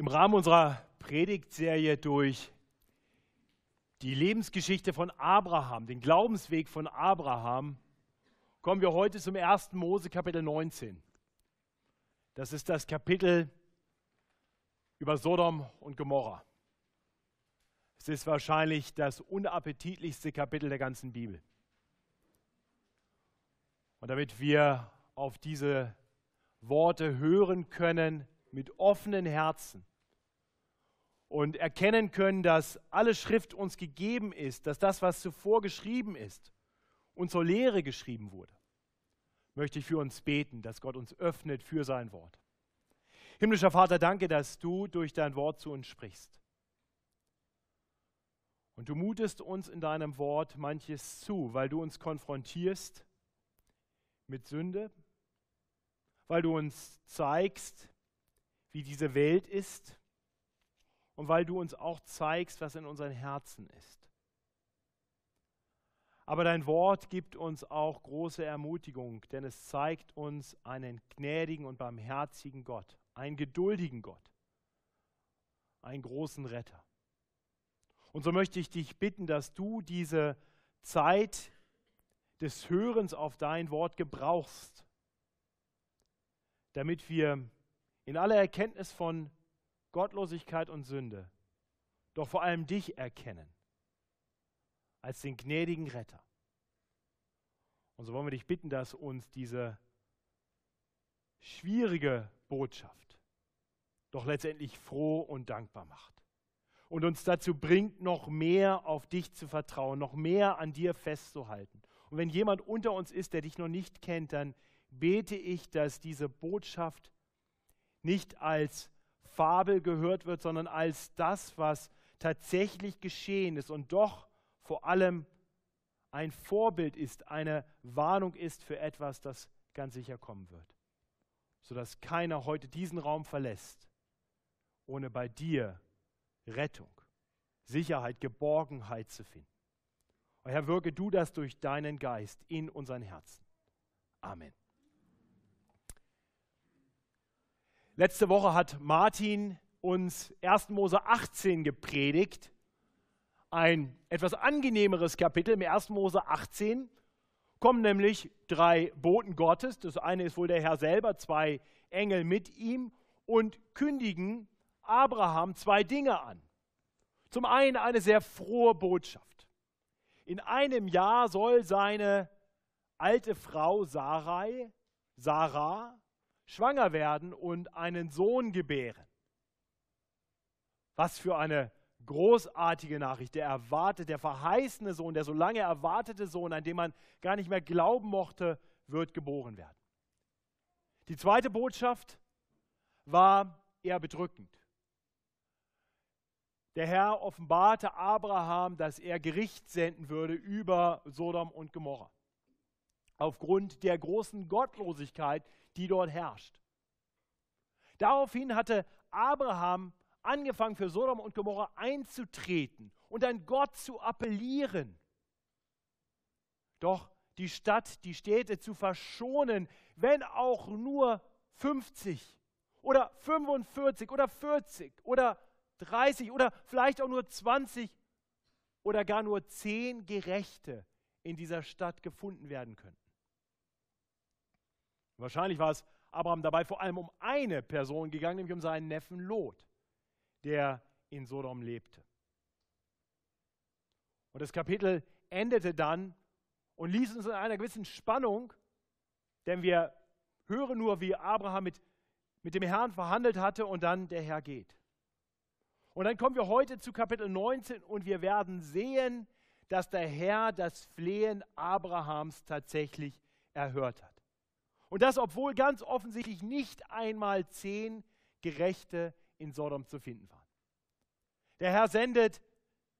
Im Rahmen unserer Predigtserie durch die Lebensgeschichte von Abraham, den Glaubensweg von Abraham, kommen wir heute zum 1. Mose Kapitel 19. Das ist das Kapitel über Sodom und Gomorra. Es ist wahrscheinlich das unappetitlichste Kapitel der ganzen Bibel. Und damit wir auf diese Worte hören können mit offenen Herzen, und erkennen können, dass alle Schrift uns gegeben ist, dass das, was zuvor geschrieben ist, uns zur Lehre geschrieben wurde, möchte ich für uns beten, dass Gott uns öffnet für sein Wort. Himmlischer Vater, danke, dass du durch dein Wort zu uns sprichst. Und du mutest uns in deinem Wort manches zu, weil du uns konfrontierst mit Sünde, weil du uns zeigst, wie diese Welt ist und weil du uns auch zeigst, was in unseren Herzen ist. Aber dein Wort gibt uns auch große Ermutigung, denn es zeigt uns einen gnädigen und barmherzigen Gott, einen geduldigen Gott, einen großen Retter. Und so möchte ich dich bitten, dass du diese Zeit des Hörens auf dein Wort gebrauchst, damit wir in aller Erkenntnis von Gottlosigkeit und Sünde, doch vor allem dich erkennen als den gnädigen Retter. Und so wollen wir dich bitten, dass uns diese schwierige Botschaft doch letztendlich froh und dankbar macht und uns dazu bringt, noch mehr auf dich zu vertrauen, noch mehr an dir festzuhalten. Und wenn jemand unter uns ist, der dich noch nicht kennt, dann bete ich, dass diese Botschaft nicht als Fabel gehört wird, sondern als das, was tatsächlich geschehen ist und doch vor allem ein Vorbild ist, eine Warnung ist für etwas, das ganz sicher kommen wird. Sodass keiner heute diesen Raum verlässt, ohne bei dir Rettung, Sicherheit, Geborgenheit zu finden. Und Herr, wirke du das durch deinen Geist in unseren Herzen. Amen. Letzte Woche hat Martin uns 1. Mose 18 gepredigt. Ein etwas angenehmeres Kapitel im 1. Mose 18 kommen nämlich drei Boten Gottes. Das eine ist wohl der Herr selber, zwei Engel mit ihm und kündigen Abraham zwei Dinge an. Zum einen eine sehr frohe Botschaft. In einem Jahr soll seine alte Frau Sarai, Sarah, schwanger werden und einen Sohn gebären. Was für eine großartige Nachricht. Der erwartet, der verheißene Sohn, der so lange erwartete Sohn, an dem man gar nicht mehr glauben mochte, wird geboren werden. Die zweite Botschaft war eher bedrückend. Der Herr offenbarte Abraham, dass er Gericht senden würde über Sodom und Gomorra. Aufgrund der großen Gottlosigkeit, die dort herrscht. Daraufhin hatte Abraham angefangen, für Sodom und Gomorra einzutreten und an Gott zu appellieren. Doch die Stadt, die Städte zu verschonen, wenn auch nur 50 oder 45 oder 40 oder 30 oder vielleicht auch nur 20 oder gar nur 10 Gerechte in dieser Stadt gefunden werden könnten. Wahrscheinlich war es Abraham dabei vor allem um eine Person gegangen, nämlich um seinen Neffen Lot, der in Sodom lebte. Und das Kapitel endete dann und ließ uns in einer gewissen Spannung, denn wir hören nur, wie Abraham mit, mit dem Herrn verhandelt hatte und dann der Herr geht. Und dann kommen wir heute zu Kapitel 19 und wir werden sehen, dass der Herr das Flehen Abrahams tatsächlich erhört hat. Und das, obwohl ganz offensichtlich nicht einmal zehn Gerechte in Sodom zu finden waren. Der Herr sendet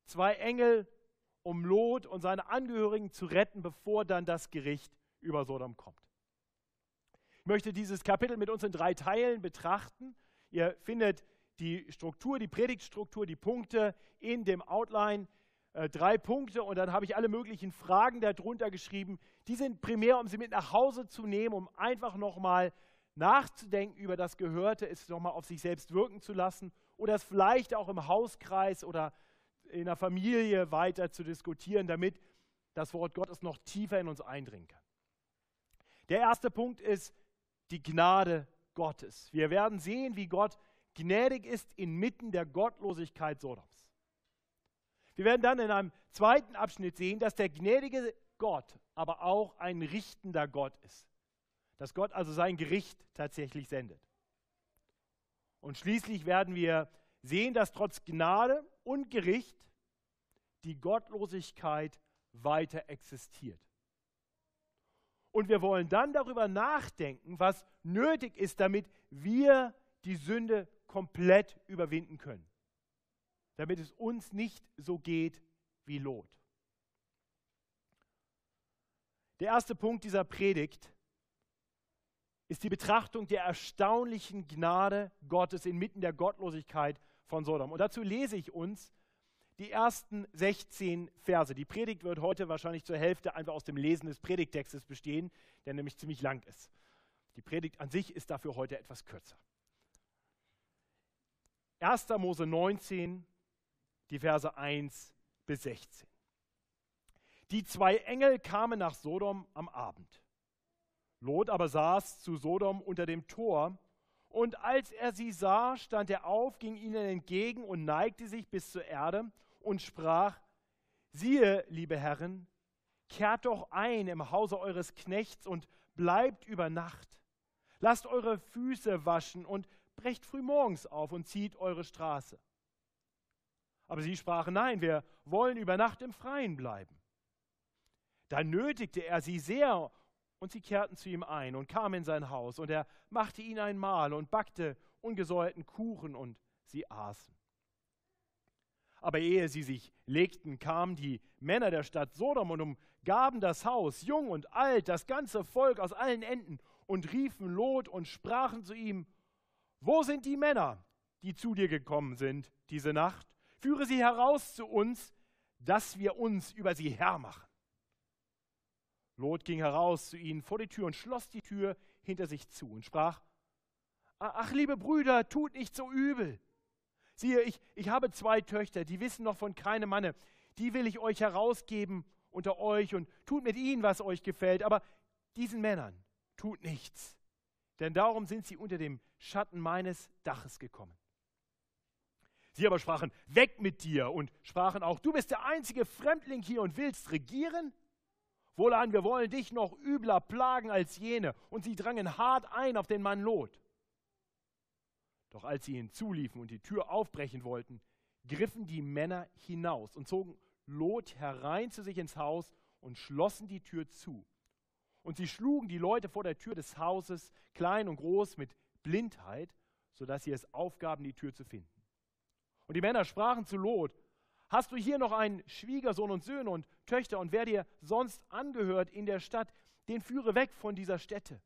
zwei Engel, um Lot und seine Angehörigen zu retten, bevor dann das Gericht über Sodom kommt. Ich möchte dieses Kapitel mit uns in drei Teilen betrachten. Ihr findet die Struktur, die Predigtstruktur, die Punkte in dem Outline äh, drei Punkte und dann habe ich alle möglichen Fragen darunter geschrieben. Die sind primär, um sie mit nach Hause zu nehmen, um einfach nochmal nachzudenken über das Gehörte, es nochmal auf sich selbst wirken zu lassen oder es vielleicht auch im Hauskreis oder in der Familie weiter zu diskutieren, damit das Wort Gottes noch tiefer in uns eindringen kann. Der erste Punkt ist die Gnade Gottes. Wir werden sehen, wie Gott gnädig ist inmitten der Gottlosigkeit Sodoms. Wir werden dann in einem zweiten Abschnitt sehen, dass der gnädige Gott aber auch ein richtender Gott ist. Dass Gott also sein Gericht tatsächlich sendet. Und schließlich werden wir sehen, dass trotz Gnade und Gericht die Gottlosigkeit weiter existiert. Und wir wollen dann darüber nachdenken, was nötig ist, damit wir die Sünde komplett überwinden können. Damit es uns nicht so geht wie Lot. Der erste Punkt dieser Predigt ist die Betrachtung der erstaunlichen Gnade Gottes inmitten der Gottlosigkeit von Sodom. Und dazu lese ich uns die ersten 16 Verse. Die Predigt wird heute wahrscheinlich zur Hälfte einfach aus dem Lesen des Predigtextes bestehen, der nämlich ziemlich lang ist. Die Predigt an sich ist dafür heute etwas kürzer. 1. Mose 19, die Verse 1 bis 16. Die zwei Engel kamen nach Sodom am Abend. Lot aber saß zu Sodom unter dem Tor, und als er sie sah, stand er auf, ging ihnen entgegen und neigte sich bis zur Erde und sprach, siehe, liebe Herren, kehrt doch ein im Hause eures Knechts und bleibt über Nacht. Lasst eure Füße waschen und brecht frühmorgens auf und zieht eure Straße. Aber sie sprachen, nein, wir wollen über Nacht im Freien bleiben. Da nötigte er sie sehr, und sie kehrten zu ihm ein und kamen in sein Haus, und er machte ihnen ein Mahl und backte ungesäuerten Kuchen, und sie aßen. Aber ehe sie sich legten, kamen die Männer der Stadt Sodom und umgaben das Haus, jung und alt, das ganze Volk aus allen Enden, und riefen Lot und sprachen zu ihm, Wo sind die Männer, die zu dir gekommen sind diese Nacht? Führe sie heraus zu uns, dass wir uns über sie hermachen. Lot ging heraus zu ihnen vor die Tür und schloss die Tür hinter sich zu und sprach, Ach, liebe Brüder, tut nicht so übel. Siehe, ich, ich habe zwei Töchter, die wissen noch von keinem Manne. Die will ich euch herausgeben unter euch und tut mit ihnen, was euch gefällt. Aber diesen Männern tut nichts, denn darum sind sie unter dem Schatten meines Daches gekommen. Sie aber sprachen, weg mit dir und sprachen auch, du bist der einzige Fremdling hier und willst regieren? Wohlan, wir wollen dich noch übler plagen als jene. Und sie drangen hart ein auf den Mann Lot. Doch als sie hinzuliefen und die Tür aufbrechen wollten, griffen die Männer hinaus und zogen Lot herein zu sich ins Haus und schlossen die Tür zu. Und sie schlugen die Leute vor der Tür des Hauses, klein und groß, mit Blindheit, sodass sie es aufgaben, die Tür zu finden. Und die Männer sprachen zu Lot, hast du hier noch einen Schwiegersohn und Söhne und Töchter und wer dir sonst angehört in der Stadt, den führe weg von dieser Stätte.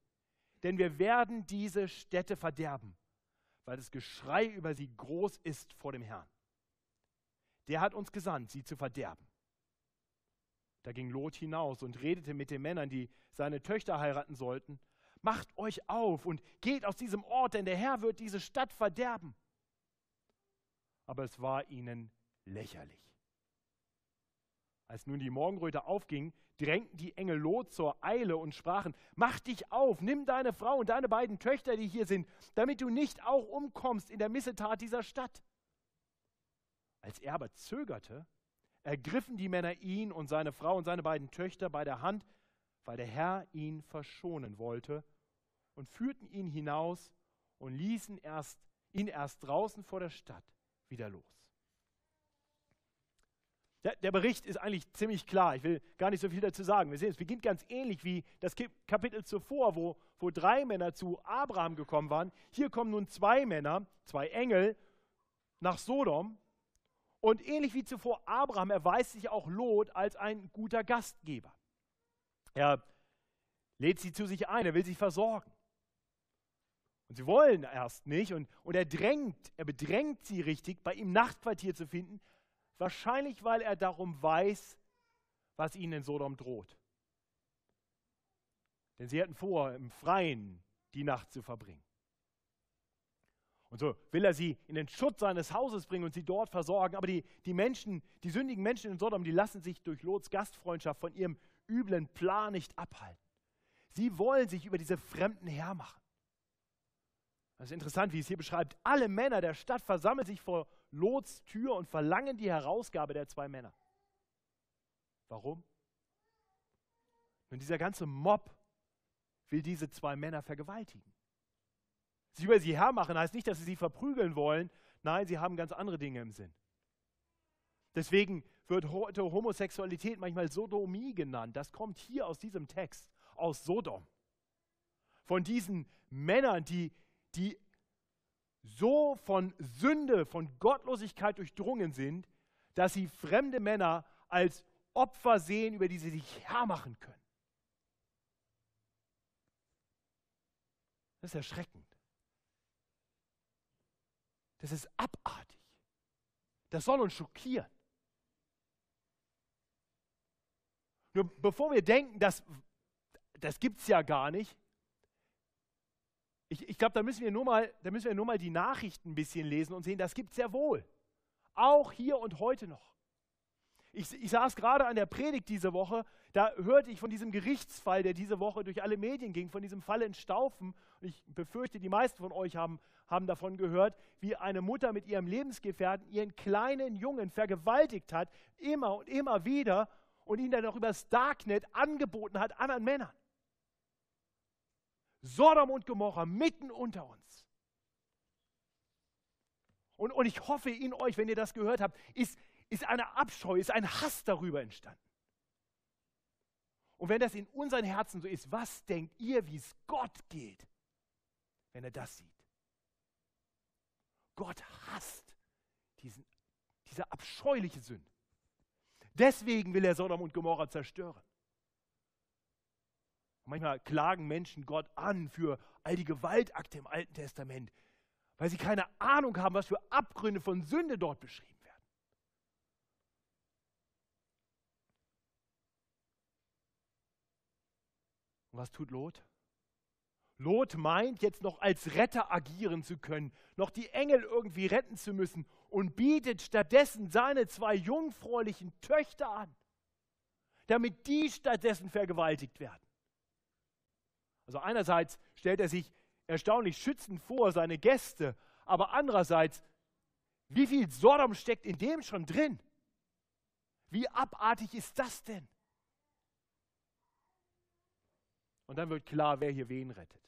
Denn wir werden diese Stätte verderben weil das Geschrei über sie groß ist vor dem Herrn. Der hat uns gesandt, sie zu verderben. Da ging Lot hinaus und redete mit den Männern, die seine Töchter heiraten sollten. Macht euch auf und geht aus diesem Ort, denn der Herr wird diese Stadt verderben. Aber es war ihnen lächerlich. Als nun die Morgenröte aufging, drängten die Engel Lot zur Eile und sprachen, mach dich auf, nimm deine Frau und deine beiden Töchter, die hier sind, damit du nicht auch umkommst in der Missetat dieser Stadt. Als er aber zögerte, ergriffen die Männer ihn und seine Frau und seine beiden Töchter bei der Hand, weil der Herr ihn verschonen wollte, und führten ihn hinaus und ließen erst, ihn erst draußen vor der Stadt wieder los. Der, Bericht ist eigentlich ziemlich klar. Ich will gar nicht so viel dazu sagen. Wir sehen, es beginnt ganz ähnlich wie das Kapitel zuvor, wo, wo drei Männer zu Abraham gekommen waren. Hier kommen nun zwei Männer, zwei Engel nach Sodom. Und ähnlich wie zuvor Abraham erweist sich auch Lot als ein guter Gastgeber. Er lädt sie zu sich ein, er will sie versorgen. Und sie wollen erst nicht und, und er drängt, er bedrängt sie richtig, bei ihm Nachtquartier zu finden, Wahrscheinlich, weil er darum weiß, was ihnen in Sodom droht. Denn sie hatten vor, im Freien die Nacht zu verbringen. Und so will er sie in den Schutz seines Hauses bringen und sie dort versorgen. Aber die, die Menschen, die sündigen Menschen in Sodom, die lassen sich durch Lots Gastfreundschaft von ihrem üblen Plan nicht abhalten. Sie wollen sich über diese Fremden hermachen. Das ist interessant, wie es hier beschreibt. Alle Männer der Stadt versammeln sich vor Lots Tür und verlangen die Herausgabe der zwei Männer. Warum? Nun, dieser ganze Mob will diese zwei Männer vergewaltigen. Sie über sie hermachen heißt nicht, dass sie sie verprügeln wollen. Nein, sie haben ganz andere Dinge im Sinn. Deswegen wird heute Homosexualität manchmal Sodomie genannt. Das kommt hier aus diesem Text, aus Sodom. Von diesen Männern, die, die so von Sünde, von Gottlosigkeit durchdrungen sind, dass sie fremde Männer als Opfer sehen, über die sie sich hermachen können. Das ist erschreckend. Das ist abartig. Das soll uns schockieren. Nur bevor wir denken, dass, das gibt es ja gar nicht, ich, ich glaube, da, müssen wir nur mal, da müssen wir nur mal die Nachrichten ein bisschen lesen und sehen, das gibt es sehr wohl. Auch hier und heute noch. Ich, ich saß gerade an der Predigt diese Woche, da hörte ich von diesem Gerichtsfall, der diese Woche durch alle Medien ging, von diesem Fall in Staufen. Und ich befürchte, die meisten von euch haben, haben davon gehört, wie eine Mutter mit ihrem Lebensgefährten ihren kleinen Jungen vergewaltigt hat, immer und immer wieder, und ihn dann auch übers Darknet angeboten hat anderen Männern. Sodom und Gomorra mitten unter uns. Und, und ich hoffe in euch, wenn ihr das gehört habt, ist, ist eine Abscheu, ist ein Hass darüber entstanden. Und wenn das in unseren Herzen so ist, was denkt ihr, wie es Gott geht, wenn er das sieht? Gott hasst diesen, diese abscheuliche Sünde. Deswegen will er Sodom und Gomorra zerstören. Und manchmal klagen Menschen Gott an für all die Gewaltakte im Alten Testament, weil sie keine Ahnung haben, was für Abgründe von Sünde dort beschrieben werden. Und was tut Lot? Lot meint jetzt noch als Retter agieren zu können, noch die Engel irgendwie retten zu müssen und bietet stattdessen seine zwei jungfräulichen Töchter an, damit die stattdessen vergewaltigt werden. Also einerseits stellt er sich erstaunlich schützend vor, seine Gäste, aber andererseits, wie viel Sodom steckt in dem schon drin? Wie abartig ist das denn? Und dann wird klar, wer hier wen rettet.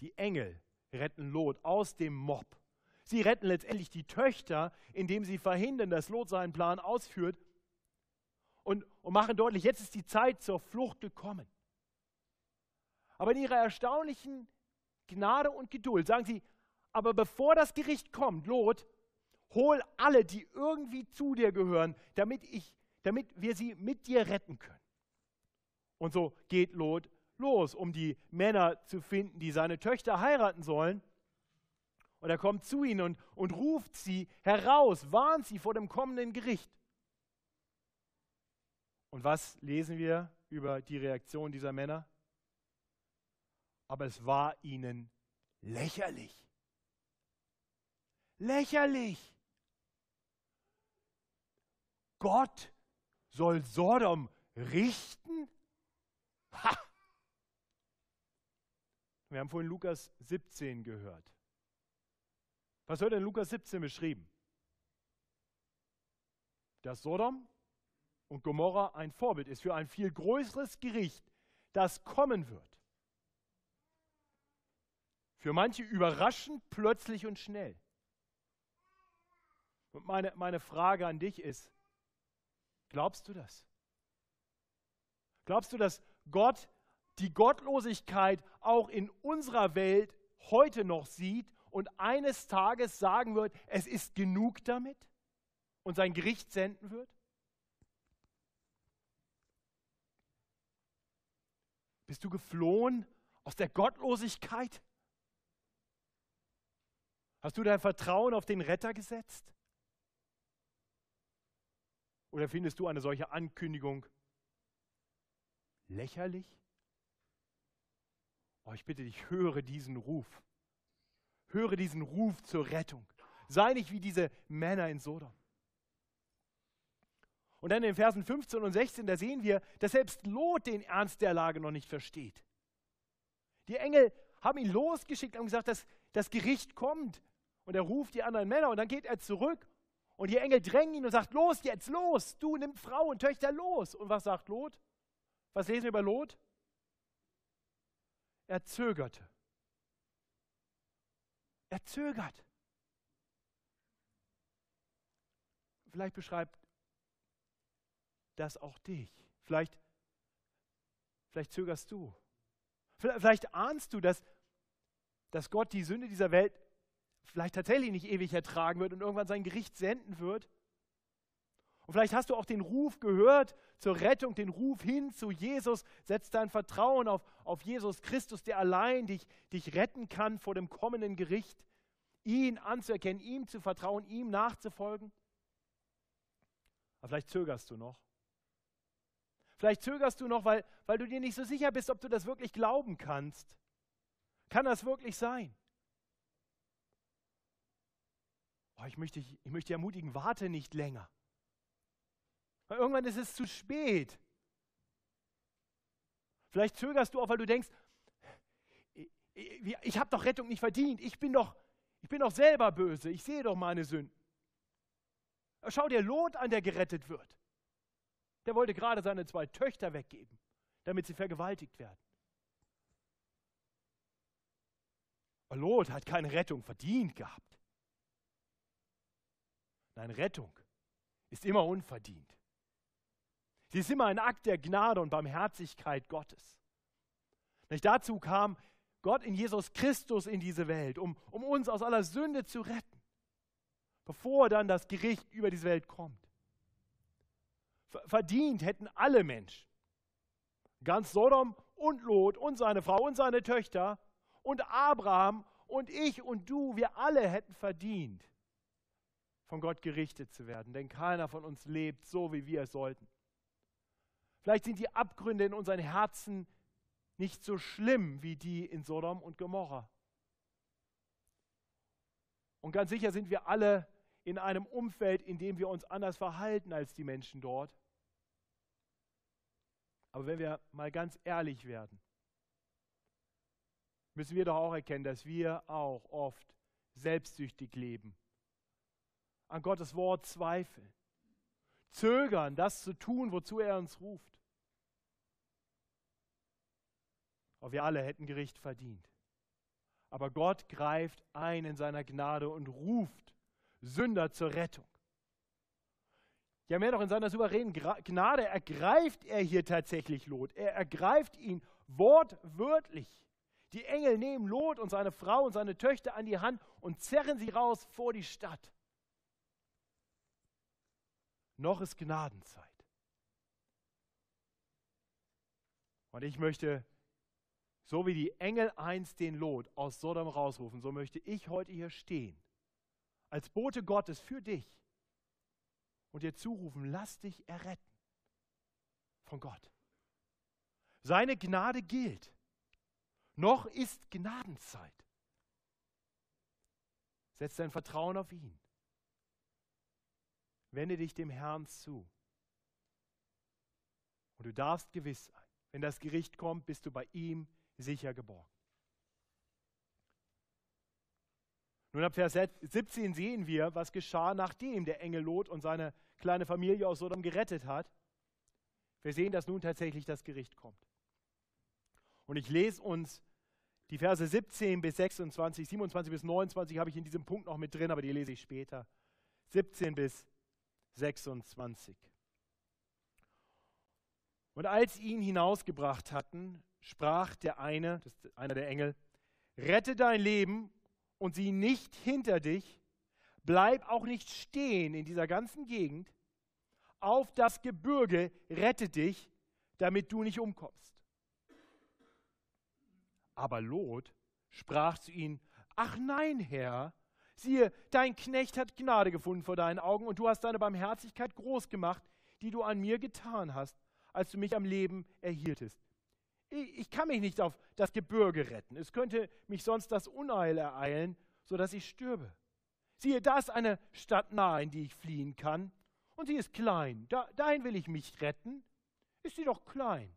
Die Engel retten Lot aus dem Mob. Sie retten letztendlich die Töchter, indem sie verhindern, dass Lot seinen Plan ausführt und, und machen deutlich, jetzt ist die Zeit zur Flucht gekommen. Aber in ihrer erstaunlichen Gnade und Geduld sagen sie, aber bevor das Gericht kommt, Lot, hol alle, die irgendwie zu dir gehören, damit, ich, damit wir sie mit dir retten können. Und so geht Lot los, um die Männer zu finden, die seine Töchter heiraten sollen. Und er kommt zu ihnen und, und ruft sie heraus, warnt sie vor dem kommenden Gericht. Und was lesen wir über die Reaktion dieser Männer? Aber es war ihnen lächerlich. Lächerlich. Gott soll Sodom richten? Ha! Wir haben vorhin Lukas 17 gehört. Was wird in Lukas 17 beschrieben? Dass Sodom und Gomorra ein Vorbild ist für ein viel größeres Gericht, das kommen wird. Für manche überraschend, plötzlich und schnell. Und meine, meine Frage an dich ist, glaubst du das? Glaubst du, dass Gott die Gottlosigkeit auch in unserer Welt heute noch sieht und eines Tages sagen wird, es ist genug damit und sein Gericht senden wird? Bist du geflohen aus der Gottlosigkeit? Hast du dein Vertrauen auf den Retter gesetzt? Oder findest du eine solche Ankündigung lächerlich? Oh, ich bitte dich, höre diesen Ruf. Höre diesen Ruf zur Rettung. Sei nicht wie diese Männer in Sodom. Und dann in den Versen 15 und 16, da sehen wir, dass selbst Lot den Ernst der Lage noch nicht versteht. Die Engel haben ihn losgeschickt und gesagt, dass das Gericht kommt. Und er ruft die anderen Männer und dann geht er zurück und die Engel drängen ihn und sagt, los jetzt, los, du nimm Frau und Töchter los. Und was sagt Lot? Was lesen wir über Lot? Er zögerte. Er zögert. Vielleicht beschreibt das auch dich. Vielleicht, vielleicht zögerst du. Vielleicht ahnst du, dass, dass Gott die Sünde dieser Welt vielleicht tatsächlich nicht ewig ertragen wird und irgendwann sein Gericht senden wird. Und vielleicht hast du auch den Ruf gehört zur Rettung, den Ruf hin zu Jesus. Setz dein Vertrauen auf, auf Jesus Christus, der allein dich, dich retten kann vor dem kommenden Gericht. Ihn anzuerkennen, ihm zu vertrauen, ihm nachzufolgen. Aber vielleicht zögerst du noch. Vielleicht zögerst du noch, weil, weil du dir nicht so sicher bist, ob du das wirklich glauben kannst. Kann das wirklich sein? Oh, ich, möchte, ich möchte ermutigen, warte nicht länger. Weil irgendwann ist es zu spät. Vielleicht zögerst du auch, weil du denkst, ich, ich, ich habe doch Rettung nicht verdient. Ich bin, doch, ich bin doch selber böse. Ich sehe doch meine Sünden. Schau dir Lot an, der gerettet wird. Der wollte gerade seine zwei Töchter weggeben, damit sie vergewaltigt werden. Lot hat keine Rettung verdient gehabt. Nein, Rettung ist immer unverdient. Sie ist immer ein Akt der Gnade und Barmherzigkeit Gottes. Nicht dazu kam Gott in Jesus Christus in diese Welt, um, um uns aus aller Sünde zu retten, bevor dann das Gericht über diese Welt kommt. Verdient hätten alle Menschen, ganz Sodom und Lot und seine Frau und seine Töchter und Abraham und ich und du, wir alle hätten verdient, von Gott gerichtet zu werden, denn keiner von uns lebt so, wie wir es sollten. Vielleicht sind die Abgründe in unseren Herzen nicht so schlimm wie die in Sodom und Gomorra. Und ganz sicher sind wir alle in einem Umfeld, in dem wir uns anders verhalten als die Menschen dort. Aber wenn wir mal ganz ehrlich werden, müssen wir doch auch erkennen, dass wir auch oft selbstsüchtig leben, an Gottes Wort zweifeln, zögern, das zu tun, wozu er uns ruft. Aber wir alle hätten Gericht verdient. Aber Gott greift ein in seiner Gnade und ruft Sünder zur Rettung. Ja, mehr noch in seiner souveränen Gnade ergreift er hier tatsächlich Lot. Er ergreift ihn wortwörtlich. Die Engel nehmen Lot und seine Frau und seine Töchter an die Hand und zerren sie raus vor die Stadt. Noch ist Gnadenzeit. Und ich möchte so wie die Engel einst den Lot aus Sodom rausrufen, so möchte ich heute hier stehen, als Bote Gottes für dich und dir zurufen, lass dich erretten von Gott. Seine Gnade gilt. Noch ist Gnadenzeit. Setz dein Vertrauen auf ihn. Wende dich dem Herrn zu. Und du darfst gewiss sein, wenn das Gericht kommt, bist du bei ihm sicher geborgen. Nun ab Vers 17 sehen wir, was geschah, nachdem der Engel Lot und seine kleine Familie aus Sodom gerettet hat. Wir sehen, dass nun tatsächlich das Gericht kommt. Und ich lese uns die Verse 17 bis 26, 27 bis 29 habe ich in diesem Punkt noch mit drin, aber die lese ich später. 17 bis 26. Und als ihn hinausgebracht hatten, sprach der eine, das ist einer der Engel, rette dein Leben und sieh nicht hinter dich, bleib auch nicht stehen in dieser ganzen Gegend, auf das Gebirge rette dich, damit du nicht umkommst. Aber Lot sprach zu ihm, ach nein, Herr, siehe, dein Knecht hat Gnade gefunden vor deinen Augen und du hast deine Barmherzigkeit groß gemacht, die du an mir getan hast, als du mich am Leben erhieltest ich kann mich nicht auf das Gebirge retten. Es könnte mich sonst das Unheil ereilen, sodass ich stürbe. Siehe, da ist eine Stadt nahe, in die ich fliehen kann, und sie ist klein. Da, dahin will ich mich retten. Ist sie doch klein,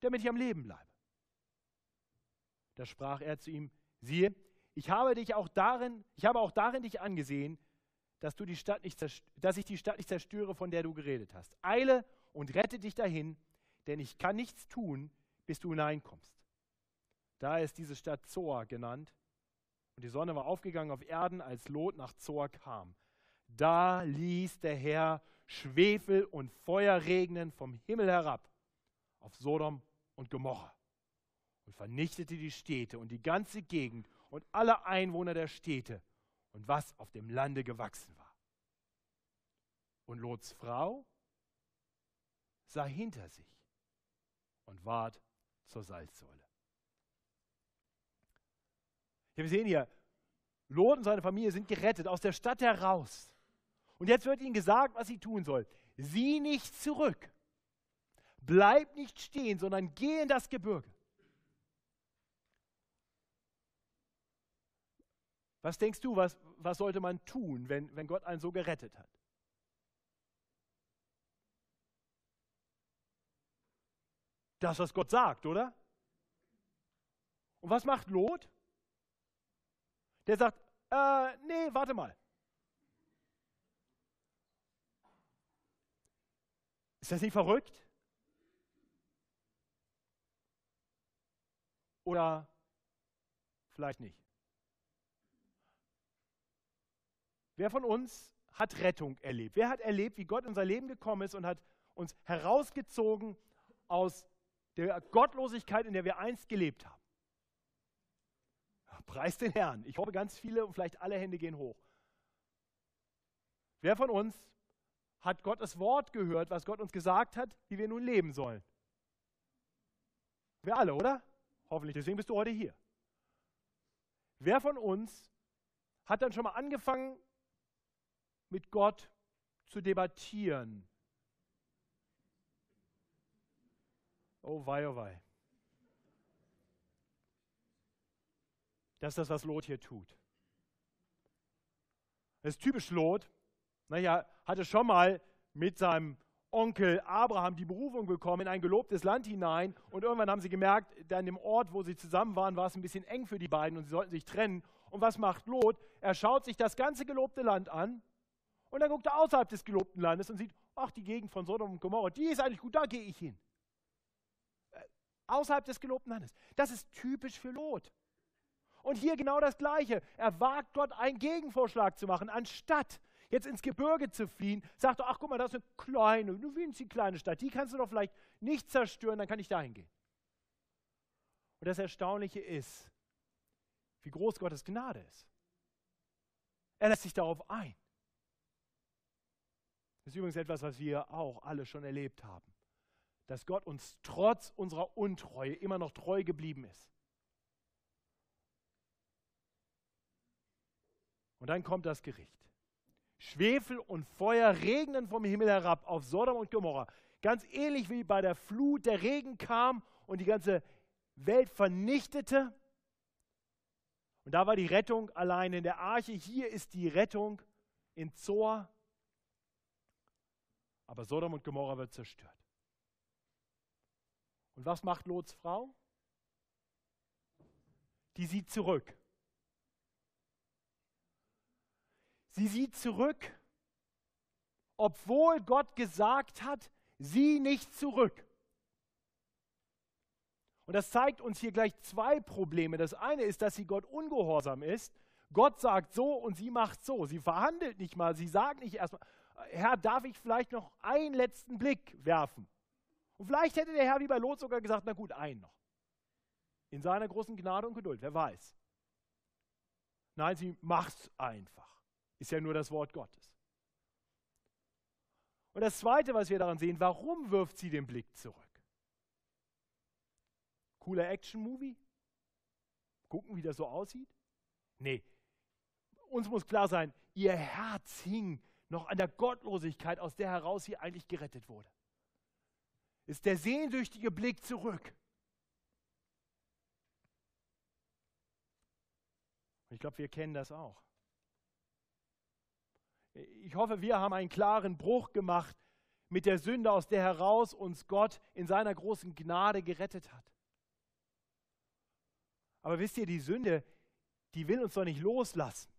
damit ich am Leben bleibe. Da sprach er zu ihm: Siehe, ich habe dich auch darin, ich habe auch darin dich angesehen, dass, du die Stadt nicht dass ich die Stadt nicht zerstöre, von der du geredet hast. Eile und rette dich dahin, denn ich kann nichts tun, bis du hineinkommst. Da ist diese Stadt Zoar genannt. Und die Sonne war aufgegangen auf Erden, als Lot nach Zoar kam. Da ließ der Herr Schwefel und Feuer regnen vom Himmel herab auf Sodom und Gomorra und vernichtete die Städte und die ganze Gegend und alle Einwohner der Städte und was auf dem Lande gewachsen war. Und Lots Frau sah hinter sich und ward zur Salzsäule. Wir sehen hier, Lot und seine Familie sind gerettet aus der Stadt heraus. Und jetzt wird ihnen gesagt, was sie tun soll. Sieh nicht zurück. Bleib nicht stehen, sondern geh in das Gebirge. Was denkst du, was, was sollte man tun, wenn, wenn Gott einen so gerettet hat? Das, was Gott sagt, oder? Und was macht Lot? Der sagt, äh, nee, warte mal. Ist das nicht verrückt? Oder vielleicht nicht? Wer von uns hat Rettung erlebt? Wer hat erlebt, wie Gott in unser Leben gekommen ist und hat uns herausgezogen aus der Gottlosigkeit, in der wir einst gelebt haben? Preis den Herrn. Ich hoffe, ganz viele und vielleicht alle Hände gehen hoch. Wer von uns hat Gottes Wort gehört, was Gott uns gesagt hat, wie wir nun leben sollen? Wir alle, oder? Hoffentlich, deswegen bist du heute hier. Wer von uns hat dann schon mal angefangen, mit Gott zu debattieren? Oh wei, oh wei. Das ist das, was Lot hier tut. Das ist typisch Lot. Naja, hatte schon mal mit seinem Onkel Abraham die Berufung bekommen in ein gelobtes Land hinein. Und irgendwann haben sie gemerkt, an dem Ort, wo sie zusammen waren, war es ein bisschen eng für die beiden und sie sollten sich trennen. Und was macht Lot? Er schaut sich das ganze gelobte Land an und dann guckt er außerhalb des gelobten Landes und sieht, ach, die Gegend von Sodom und Gomorra, die ist eigentlich gut, da gehe ich hin. Äh, außerhalb des gelobten Landes. Das ist typisch für Lot. Und hier genau das Gleiche. Er wagt Gott einen Gegenvorschlag zu machen, anstatt jetzt ins Gebirge zu fliehen, sagt er, ach guck mal, das ist eine kleine, eine winzig kleine Stadt, die kannst du doch vielleicht nicht zerstören, dann kann ich dahin gehen. Und das Erstaunliche ist, wie groß Gottes Gnade ist. Er lässt sich darauf ein. Ist übrigens etwas, was wir auch alle schon erlebt haben. Dass Gott uns trotz unserer Untreue immer noch treu geblieben ist. Und dann kommt das Gericht. Schwefel und Feuer regnen vom Himmel herab auf Sodom und Gomorra. Ganz ähnlich wie bei der Flut der Regen kam und die ganze Welt vernichtete. Und da war die Rettung allein in der Arche. Hier ist die Rettung in Zoar. Aber Sodom und Gomorra wird zerstört. Und was macht Lots Frau? Die sieht zurück. Sie sieht zurück, obwohl Gott gesagt hat, sieh nicht zurück. Und das zeigt uns hier gleich zwei Probleme. Das eine ist, dass sie Gott ungehorsam ist. Gott sagt so und sie macht so. Sie verhandelt nicht mal. Sie sagt nicht erstmal, Herr, darf ich vielleicht noch einen letzten Blick werfen? Und vielleicht hätte der Herr wie bei Lot sogar gesagt, na gut, einen noch. In seiner großen Gnade und Geduld, wer weiß. Nein, sie macht es einfach. Ist ja nur das Wort Gottes. Und das Zweite, was wir daran sehen, warum wirft sie den Blick zurück? Cooler Action-Movie? Gucken, wie das so aussieht? Nee. Uns muss klar sein, ihr Herz hing noch an der Gottlosigkeit, aus der heraus sie eigentlich gerettet wurde. Ist der sehnsüchtige Blick zurück. Ich glaube, wir kennen das auch. Ich hoffe, wir haben einen klaren Bruch gemacht mit der Sünde, aus der heraus uns Gott in seiner großen Gnade gerettet hat. Aber wisst ihr, die Sünde, die will uns doch nicht loslassen.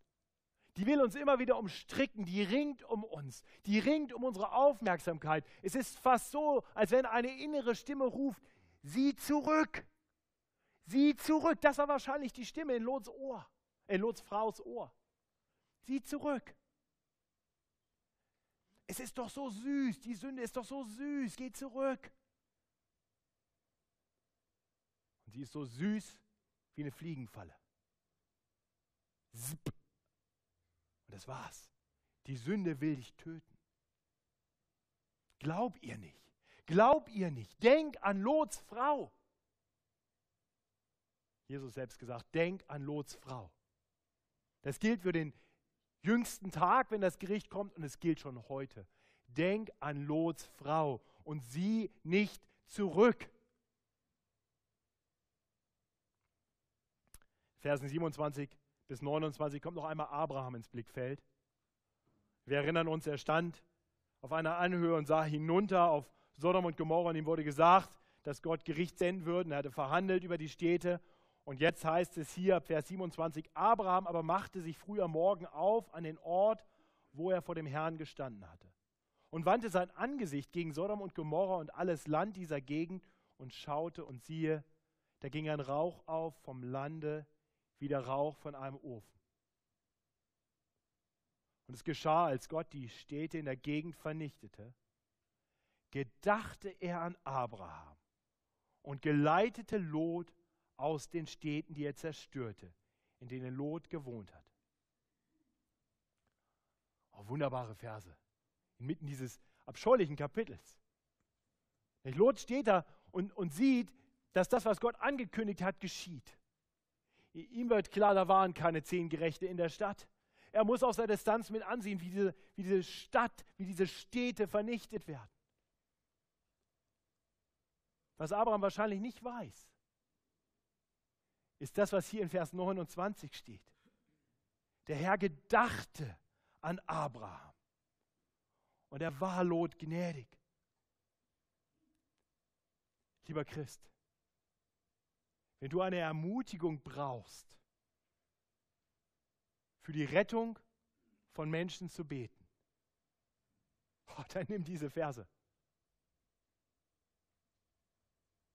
Die will uns immer wieder umstricken, die ringt um uns, die ringt um unsere Aufmerksamkeit. Es ist fast so, als wenn eine innere Stimme ruft, sieh zurück, sieh zurück. Das war wahrscheinlich die Stimme in Lots Ohr, in Lots Fraus Ohr. Sieh zurück. Es ist doch so süß, die Sünde ist doch so süß, geh zurück. Und sie ist so süß wie eine Fliegenfalle. Zip. Und das war's. Die Sünde will dich töten. Glaub ihr nicht. Glaub ihr nicht. Denk an Lots Frau. Jesus selbst gesagt, denk an Lots Frau. Das gilt für den jüngsten Tag, wenn das Gericht kommt, und es gilt schon heute. Denk an Lots Frau und sieh nicht zurück. Versen 27 bis 29 kommt noch einmal Abraham ins Blickfeld. Wir erinnern uns, er stand auf einer Anhöhe und sah hinunter auf Sodom und Gomorra und ihm wurde gesagt, dass Gott Gericht senden würde. Er hatte verhandelt über die Städte. Und jetzt heißt es hier, Vers 27, Abraham aber machte sich früher Morgen auf an den Ort, wo er vor dem Herrn gestanden hatte. Und wandte sein Angesicht gegen Sodom und Gomorra und alles Land dieser Gegend und schaute und siehe, da ging ein Rauch auf vom Lande wie der Rauch von einem Ofen. Und es geschah, als Gott die Städte in der Gegend vernichtete, gedachte er an Abraham und geleitete Lot aus den Städten, die er zerstörte, in denen Lot gewohnt hat. Oh, wunderbare Verse, inmitten dieses abscheulichen Kapitels. Lot steht da und, und sieht, dass das, was Gott angekündigt hat, geschieht. Ihm wird klar, da waren keine zehn Gerechte in der Stadt. Er muss aus der Distanz mit ansehen, wie diese, wie diese Stadt, wie diese Städte vernichtet werden. Was Abraham wahrscheinlich nicht weiß, ist das, was hier in Vers 29 steht. Der Herr gedachte an Abraham und er war Lot gnädig. Lieber Christ, wenn du eine Ermutigung brauchst, für die Rettung von Menschen zu beten, oh, dann nimm diese Verse.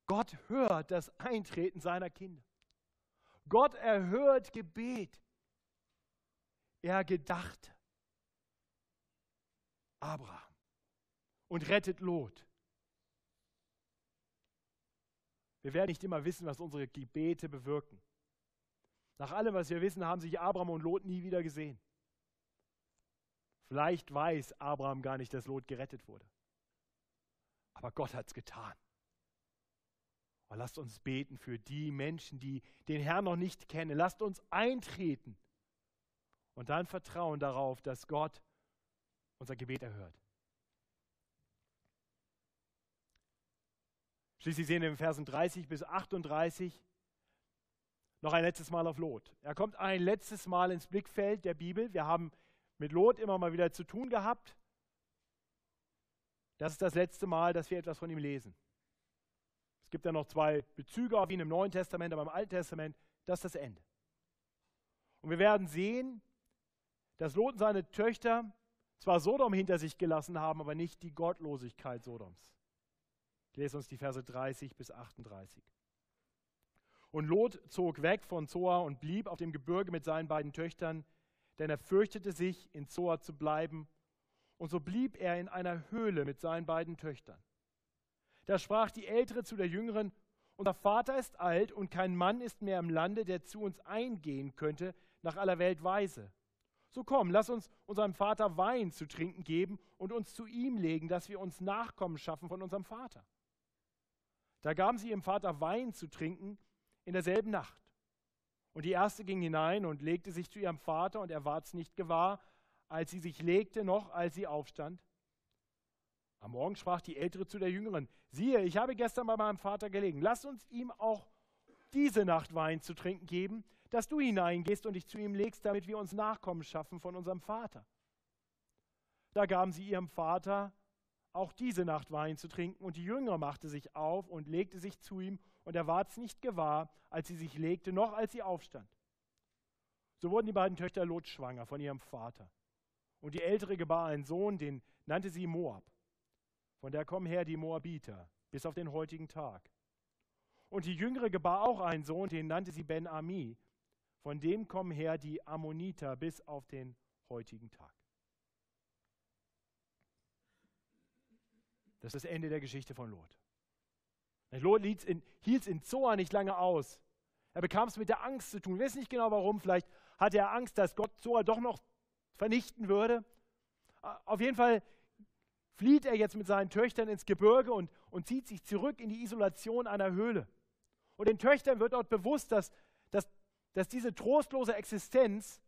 Gott hört das Eintreten seiner Kinder. Gott erhört Gebet. Er gedachte Abraham und rettet Lot. Wir werden nicht immer wissen, was unsere Gebete bewirken. Nach allem, was wir wissen, haben sich Abraham und Lot nie wieder gesehen. Vielleicht weiß Abraham gar nicht, dass Lot gerettet wurde. Aber Gott hat es getan. Und lasst uns beten für die Menschen, die den Herrn noch nicht kennen. Lasst uns eintreten und dann vertrauen darauf, dass Gott unser Gebet erhört. Schließlich sehen wir in Versen 30 bis 38 noch ein letztes Mal auf Lot. Er kommt ein letztes Mal ins Blickfeld der Bibel. Wir haben mit Lot immer mal wieder zu tun gehabt. Das ist das letzte Mal, dass wir etwas von ihm lesen. Es gibt ja noch zwei Bezüge auf ihn im Neuen Testament, aber im Alten Testament, das ist das Ende. Und wir werden sehen, dass Lot und seine Töchter zwar Sodom hinter sich gelassen haben, aber nicht die Gottlosigkeit Sodoms. Ich lese uns die Verse 30 bis 38. Und Lot zog weg von Zoar und blieb auf dem Gebirge mit seinen beiden Töchtern, denn er fürchtete sich, in Zoar zu bleiben. Und so blieb er in einer Höhle mit seinen beiden Töchtern. Da sprach die Ältere zu der Jüngeren, unser Vater ist alt und kein Mann ist mehr im Lande, der zu uns eingehen könnte, nach aller Welt Weise. So komm, lass uns unserem Vater Wein zu trinken geben und uns zu ihm legen, dass wir uns Nachkommen schaffen von unserem Vater. Da gaben sie ihrem Vater Wein zu trinken in derselben Nacht. Und die erste ging hinein und legte sich zu ihrem Vater, und er ward es nicht gewahr, als sie sich legte, noch als sie aufstand. Am Morgen sprach die Ältere zu der Jüngeren, siehe, ich habe gestern bei meinem Vater gelegen, lass uns ihm auch diese Nacht Wein zu trinken geben, dass du hineingehst und dich zu ihm legst, damit wir uns Nachkommen schaffen von unserem Vater. Da gaben sie ihrem Vater auch diese Nacht Wein zu trinken, und die Jüngere machte sich auf und legte sich zu ihm, und er ward es nicht gewahr, als sie sich legte, noch als sie aufstand. So wurden die beiden Töchter Lot schwanger von ihrem Vater. Und die ältere gebar einen Sohn, den nannte sie Moab. Von der kommen her die Moabiter bis auf den heutigen Tag. Und die jüngere gebar auch einen Sohn, den nannte sie Ben-Ami. Von dem kommen her die Ammoniter bis auf den heutigen Tag. Das ist das Ende der Geschichte von Lot. Lot hielt es in Zoa nicht lange aus. Er bekam es mit der Angst zu tun. Ich weiß nicht genau warum. Vielleicht hatte er Angst, dass Gott Zoa doch noch vernichten würde. Auf jeden Fall flieht er jetzt mit seinen Töchtern ins Gebirge und, und zieht sich zurück in die Isolation einer Höhle. Und den Töchtern wird dort bewusst, dass, dass, dass diese trostlose Existenz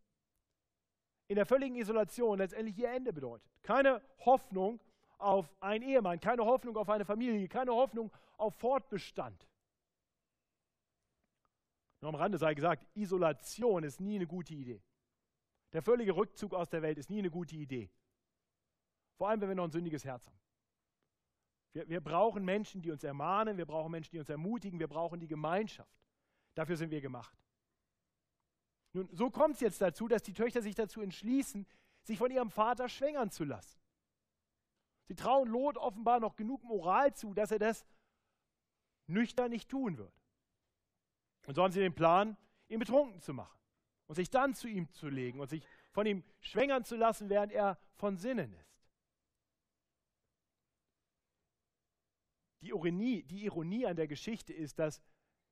in der völligen Isolation letztendlich ihr Ende bedeutet. Keine Hoffnung auf einen Ehemann, keine Hoffnung auf eine Familie, keine Hoffnung auf Fortbestand. Nur am Rande sei gesagt, Isolation ist nie eine gute Idee. Der völlige Rückzug aus der Welt ist nie eine gute Idee. Vor allem, wenn wir noch ein sündiges Herz haben. Wir, wir brauchen Menschen, die uns ermahnen, wir brauchen Menschen, die uns ermutigen, wir brauchen die Gemeinschaft. Dafür sind wir gemacht. Nun, so kommt es jetzt dazu, dass die Töchter sich dazu entschließen, sich von ihrem Vater schwängern zu lassen. Sie trauen Lot offenbar noch genug Moral zu, dass er das nüchtern nicht tun wird. Und so haben sie den Plan, ihn betrunken zu machen und sich dann zu ihm zu legen und sich von ihm schwängern zu lassen, während er von Sinnen ist. Die Ironie, die Ironie an der Geschichte ist, dass,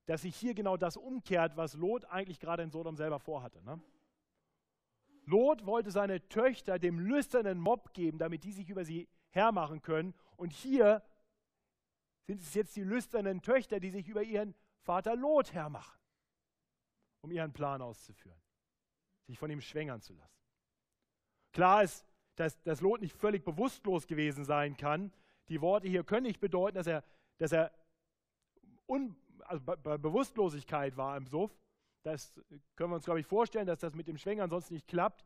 dass sich hier genau das umkehrt, was Lot eigentlich gerade in Sodom selber vorhatte. Ne? Lot wollte seine Töchter dem lüsternen Mob geben, damit die sich über sie hermachen können. Und hier sind es jetzt die lüsternen Töchter, die sich über ihren Vater Lot hermachen, um ihren Plan auszuführen, sich von ihm schwängern zu lassen. Klar ist, dass, dass Lot nicht völlig bewusstlos gewesen sein kann, die Worte hier können nicht bedeuten, dass er, dass er un, also bei, bei Bewusstlosigkeit war im Suff. Das können wir uns, glaube ich, vorstellen, dass das mit dem Schwängern sonst nicht klappt.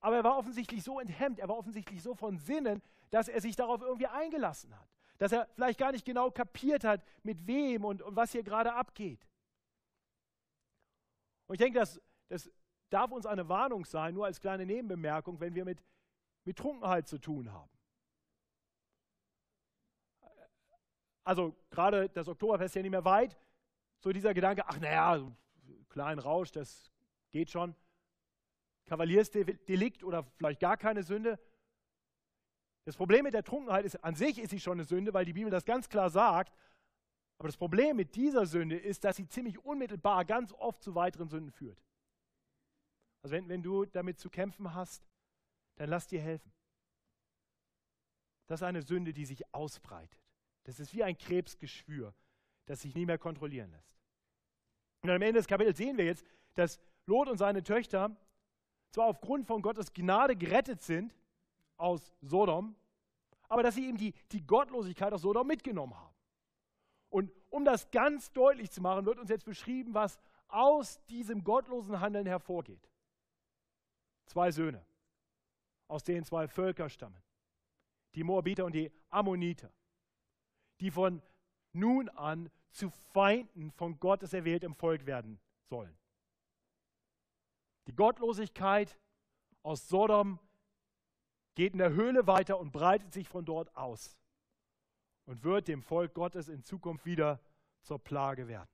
Aber er war offensichtlich so enthemmt, er war offensichtlich so von Sinnen, dass er sich darauf irgendwie eingelassen hat. Dass er vielleicht gar nicht genau kapiert hat, mit wem und, und was hier gerade abgeht. Und ich denke, das, das darf uns eine Warnung sein, nur als kleine Nebenbemerkung, wenn wir mit, mit Trunkenheit zu tun haben. also gerade das Oktoberfest ist ja nicht mehr weit, so dieser Gedanke, ach naja, so kleinen Rausch, das geht schon. Kavaliersdelikt oder vielleicht gar keine Sünde. Das Problem mit der Trunkenheit ist, an sich ist sie schon eine Sünde, weil die Bibel das ganz klar sagt. Aber das Problem mit dieser Sünde ist, dass sie ziemlich unmittelbar ganz oft zu weiteren Sünden führt. Also wenn, wenn du damit zu kämpfen hast, dann lass dir helfen. Das ist eine Sünde, die sich ausbreitet. Das ist wie ein Krebsgeschwür, das sich nie mehr kontrollieren lässt. Und am Ende des Kapitels sehen wir jetzt, dass Lot und seine Töchter zwar aufgrund von Gottes Gnade gerettet sind aus Sodom, aber dass sie eben die, die Gottlosigkeit aus Sodom mitgenommen haben. Und um das ganz deutlich zu machen, wird uns jetzt beschrieben, was aus diesem gottlosen Handeln hervorgeht. Zwei Söhne, aus denen zwei Völker stammen, die Moabiter und die Ammoniter die von nun an zu Feinden von Gottes erwähltem Volk werden sollen. Die Gottlosigkeit aus Sodom geht in der Höhle weiter und breitet sich von dort aus und wird dem Volk Gottes in Zukunft wieder zur Plage werden.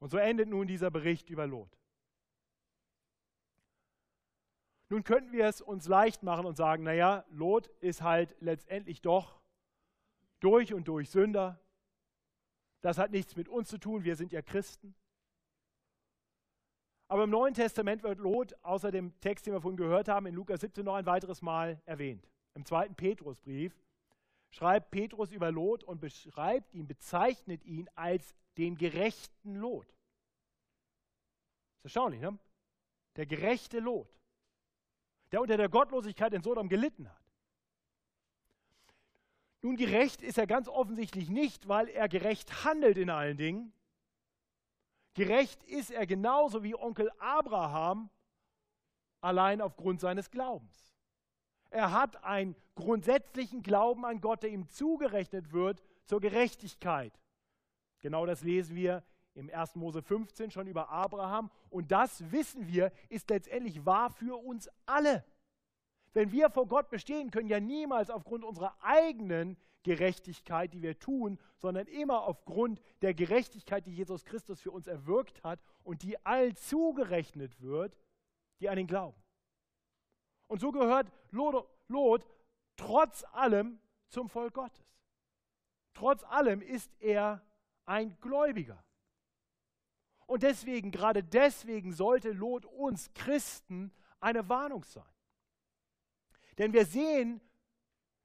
Und so endet nun dieser Bericht über Lot. Nun könnten wir es uns leicht machen und sagen, naja, Lot ist halt letztendlich doch durch und durch Sünder. Das hat nichts mit uns zu tun, wir sind ja Christen. Aber im Neuen Testament wird Lot außer dem Text, den wir vorhin gehört haben, in Lukas 17 noch ein weiteres Mal erwähnt. Im zweiten Petrusbrief schreibt Petrus über Lot und beschreibt ihn, bezeichnet ihn als den gerechten Lot. Das ist erstaunlich, ne? Der gerechte Lot, der unter der Gottlosigkeit in Sodom gelitten hat. Nun, gerecht ist er ganz offensichtlich nicht, weil er gerecht handelt in allen Dingen, Gerecht ist er genauso wie Onkel Abraham, allein aufgrund seines Glaubens. Er hat einen grundsätzlichen Glauben an Gott, der ihm zugerechnet wird zur Gerechtigkeit. Genau das lesen wir im 1. Mose 15 schon über Abraham. Und das wissen wir, ist letztendlich wahr für uns alle. Wenn wir vor Gott bestehen, können ja niemals aufgrund unserer eigenen Gerechtigkeit, die wir tun, sondern immer aufgrund der Gerechtigkeit, die Jesus Christus für uns erwirkt hat und die allen zugerechnet wird, die an ihn glauben. Und so gehört Lot, Lot trotz allem zum Volk Gottes. Trotz allem ist er ein Gläubiger. Und deswegen, gerade deswegen sollte Lot uns Christen eine Warnung sein. Denn wir sehen,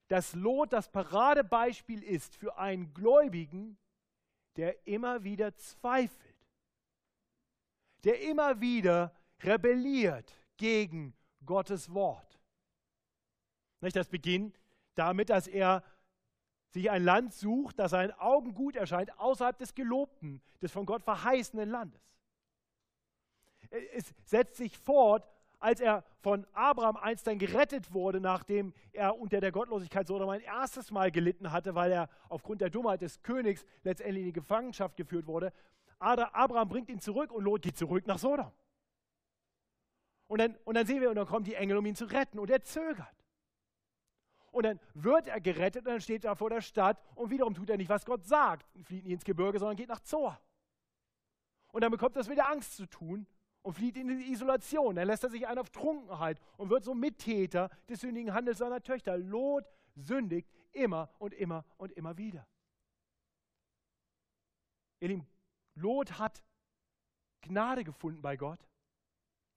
dass Lot das Paradebeispiel ist für einen Gläubigen, der immer wieder zweifelt, der immer wieder rebelliert gegen Gottes Wort. Das beginnt damit, dass er sich ein Land sucht, das seinen Augen gut erscheint, außerhalb des gelobten, des von Gott verheißenen Landes. Es setzt sich fort, als er von Abraham einst dann gerettet wurde, nachdem er unter der Gottlosigkeit Sodom ein erstes Mal gelitten hatte, weil er aufgrund der Dummheit des Königs letztendlich in die Gefangenschaft geführt wurde. Abraham bringt ihn zurück und Lot geht zurück nach Sodom. Und dann, und dann sehen wir, und dann kommen die Engel, um ihn zu retten, und er zögert. Und dann wird er gerettet und dann steht er vor der Stadt und wiederum tut er nicht, was Gott sagt, flieht nicht ins Gebirge, sondern geht nach Zor. Und dann bekommt er wieder Angst zu tun und flieht in die Isolation. Dann lässt er sich ein auf Trunkenheit und wird so Mittäter des sündigen Handels seiner Töchter. Lot sündigt immer und immer und immer wieder. Ihr Lieben, Lot hat Gnade gefunden bei Gott.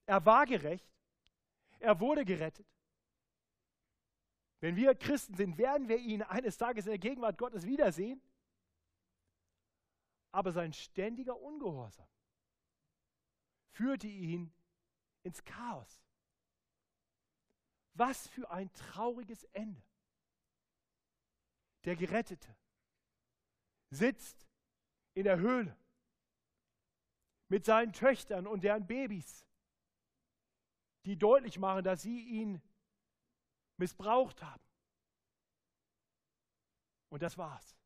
Er war gerecht. Er wurde gerettet. Wenn wir Christen sind, werden wir ihn eines Tages in der Gegenwart Gottes wiedersehen. Aber sein ständiger Ungehorsam führte ihn ins Chaos. Was für ein trauriges Ende. Der Gerettete sitzt in der Höhle mit seinen Töchtern und deren Babys, die deutlich machen, dass sie ihn missbraucht haben. Und das war's.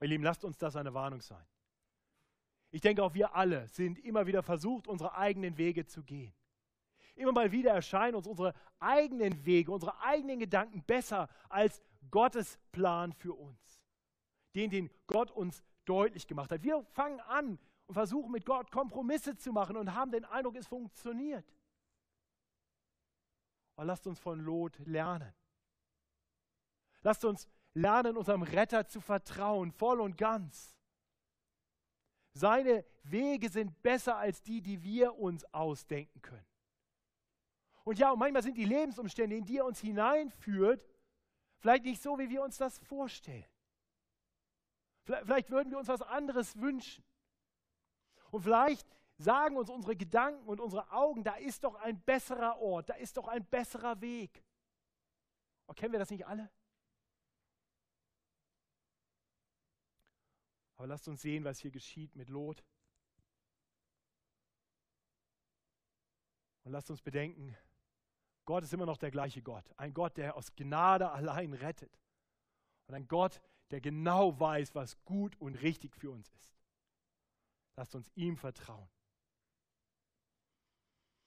Ihr Lieben, lasst uns das eine Warnung sein. Ich denke, auch wir alle sind immer wieder versucht, unsere eigenen Wege zu gehen. Immer mal wieder erscheinen uns unsere eigenen Wege, unsere eigenen Gedanken besser als Gottes Plan für uns. Den, den Gott uns deutlich gemacht hat. Wir fangen an und versuchen mit Gott Kompromisse zu machen und haben den Eindruck, es funktioniert. Aber lasst uns von Lot lernen. Lasst uns lernen, unserem Retter zu vertrauen, voll und ganz. Seine Wege sind besser als die, die wir uns ausdenken können. Und ja, und manchmal sind die Lebensumstände, in die er uns hineinführt, vielleicht nicht so, wie wir uns das vorstellen. Vielleicht würden wir uns was anderes wünschen. Und vielleicht sagen uns unsere Gedanken und unsere Augen, da ist doch ein besserer Ort, da ist doch ein besserer Weg. Und kennen wir das nicht alle? Aber lasst uns sehen, was hier geschieht mit Lot. Und lasst uns bedenken, Gott ist immer noch der gleiche Gott. Ein Gott, der aus Gnade allein rettet. Und ein Gott, der genau weiß, was gut und richtig für uns ist. Lasst uns ihm vertrauen.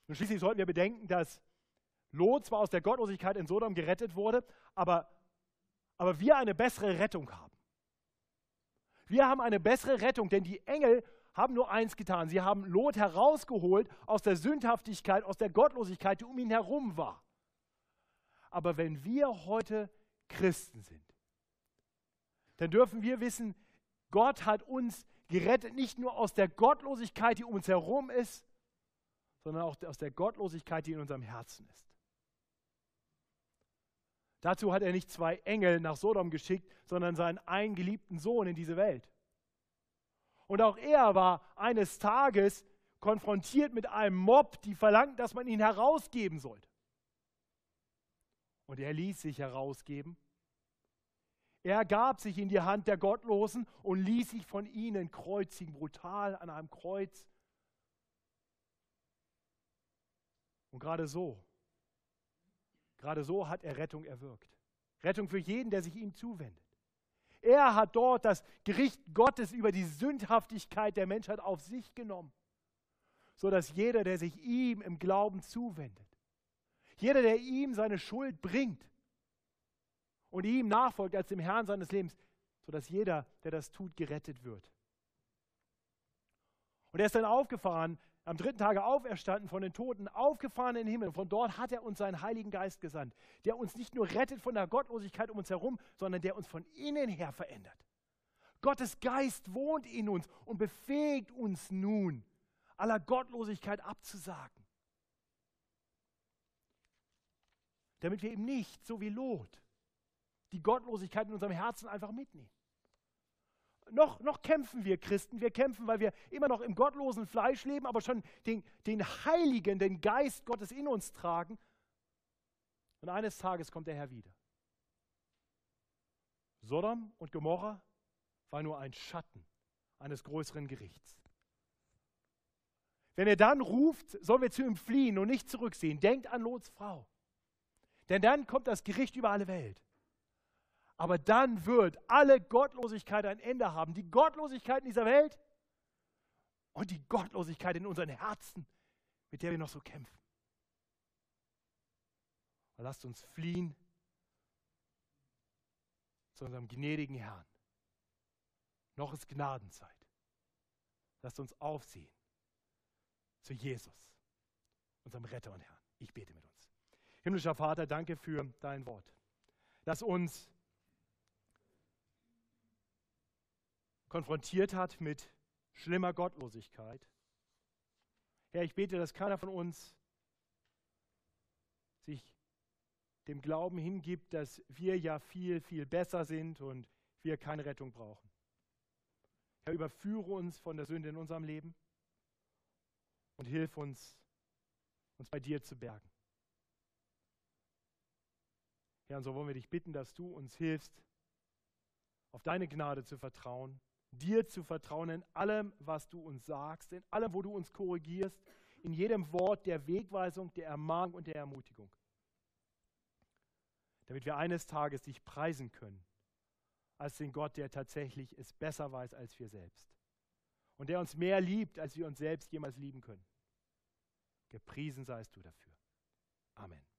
Und schließlich sollten wir bedenken, dass Lot zwar aus der Gottlosigkeit in Sodom gerettet wurde, aber, aber wir eine bessere Rettung haben. Wir haben eine bessere Rettung, denn die Engel haben nur eins getan. Sie haben Lot herausgeholt aus der Sündhaftigkeit, aus der Gottlosigkeit, die um ihn herum war. Aber wenn wir heute Christen sind, dann dürfen wir wissen, Gott hat uns gerettet, nicht nur aus der Gottlosigkeit, die um uns herum ist, sondern auch aus der Gottlosigkeit, die in unserem Herzen ist. Dazu hat er nicht zwei Engel nach Sodom geschickt, sondern seinen eingeliebten Sohn in diese Welt. Und auch er war eines Tages konfrontiert mit einem Mob, die verlangt, dass man ihn herausgeben sollte. Und er ließ sich herausgeben. Er gab sich in die Hand der Gottlosen und ließ sich von ihnen kreuzigen, brutal an einem Kreuz. Und gerade so, gerade so hat er Rettung erwirkt. Rettung für jeden, der sich ihm zuwendet. Er hat dort das Gericht Gottes über die Sündhaftigkeit der Menschheit auf sich genommen, sodass jeder, der sich ihm im Glauben zuwendet, jeder, der ihm seine Schuld bringt und ihm nachfolgt als dem Herrn seines Lebens, sodass jeder, der das tut, gerettet wird. Und er ist dann aufgefahren am dritten Tage auferstanden von den Toten, aufgefahren in den Himmel. Von dort hat er uns seinen Heiligen Geist gesandt, der uns nicht nur rettet von der Gottlosigkeit um uns herum, sondern der uns von innen her verändert. Gottes Geist wohnt in uns und befähigt uns nun, aller Gottlosigkeit abzusagen. Damit wir eben nicht, so wie Lot, die Gottlosigkeit in unserem Herzen einfach mitnehmen noch, noch kämpfen wir Christen. Wir kämpfen, weil wir immer noch im gottlosen Fleisch leben, aber schon den, den Heiligen, den Geist Gottes in uns tragen. Und eines Tages kommt der Herr wieder. Sodom und Gomorra war nur ein Schatten eines größeren Gerichts. Wenn er dann ruft, sollen wir zu ihm fliehen und nicht zurücksehen. Denkt an Lots Frau. Denn dann kommt das Gericht über alle Welt. Aber dann wird alle Gottlosigkeit ein Ende haben. Die Gottlosigkeit in dieser Welt und die Gottlosigkeit in unseren Herzen, mit der wir noch so kämpfen. Und lasst uns fliehen zu unserem gnädigen Herrn. Noch ist Gnadenzeit. Lasst uns aufsehen zu Jesus, unserem Retter und Herrn. Ich bete mit uns. Himmlischer Vater, danke für dein Wort. Lass uns konfrontiert hat mit schlimmer Gottlosigkeit. Herr, ich bete, dass keiner von uns sich dem Glauben hingibt, dass wir ja viel, viel besser sind und wir keine Rettung brauchen. Herr, überführe uns von der Sünde in unserem Leben und hilf uns, uns bei dir zu bergen. Herr, und so wollen wir dich bitten, dass du uns hilfst, auf deine Gnade zu vertrauen dir zu vertrauen in allem, was du uns sagst, in allem, wo du uns korrigierst, in jedem Wort der Wegweisung, der Ermahnung und der Ermutigung. Damit wir eines Tages dich preisen können, als den Gott, der tatsächlich es besser weiß als wir selbst. Und der uns mehr liebt, als wir uns selbst jemals lieben können. Gepriesen seist du dafür. Amen.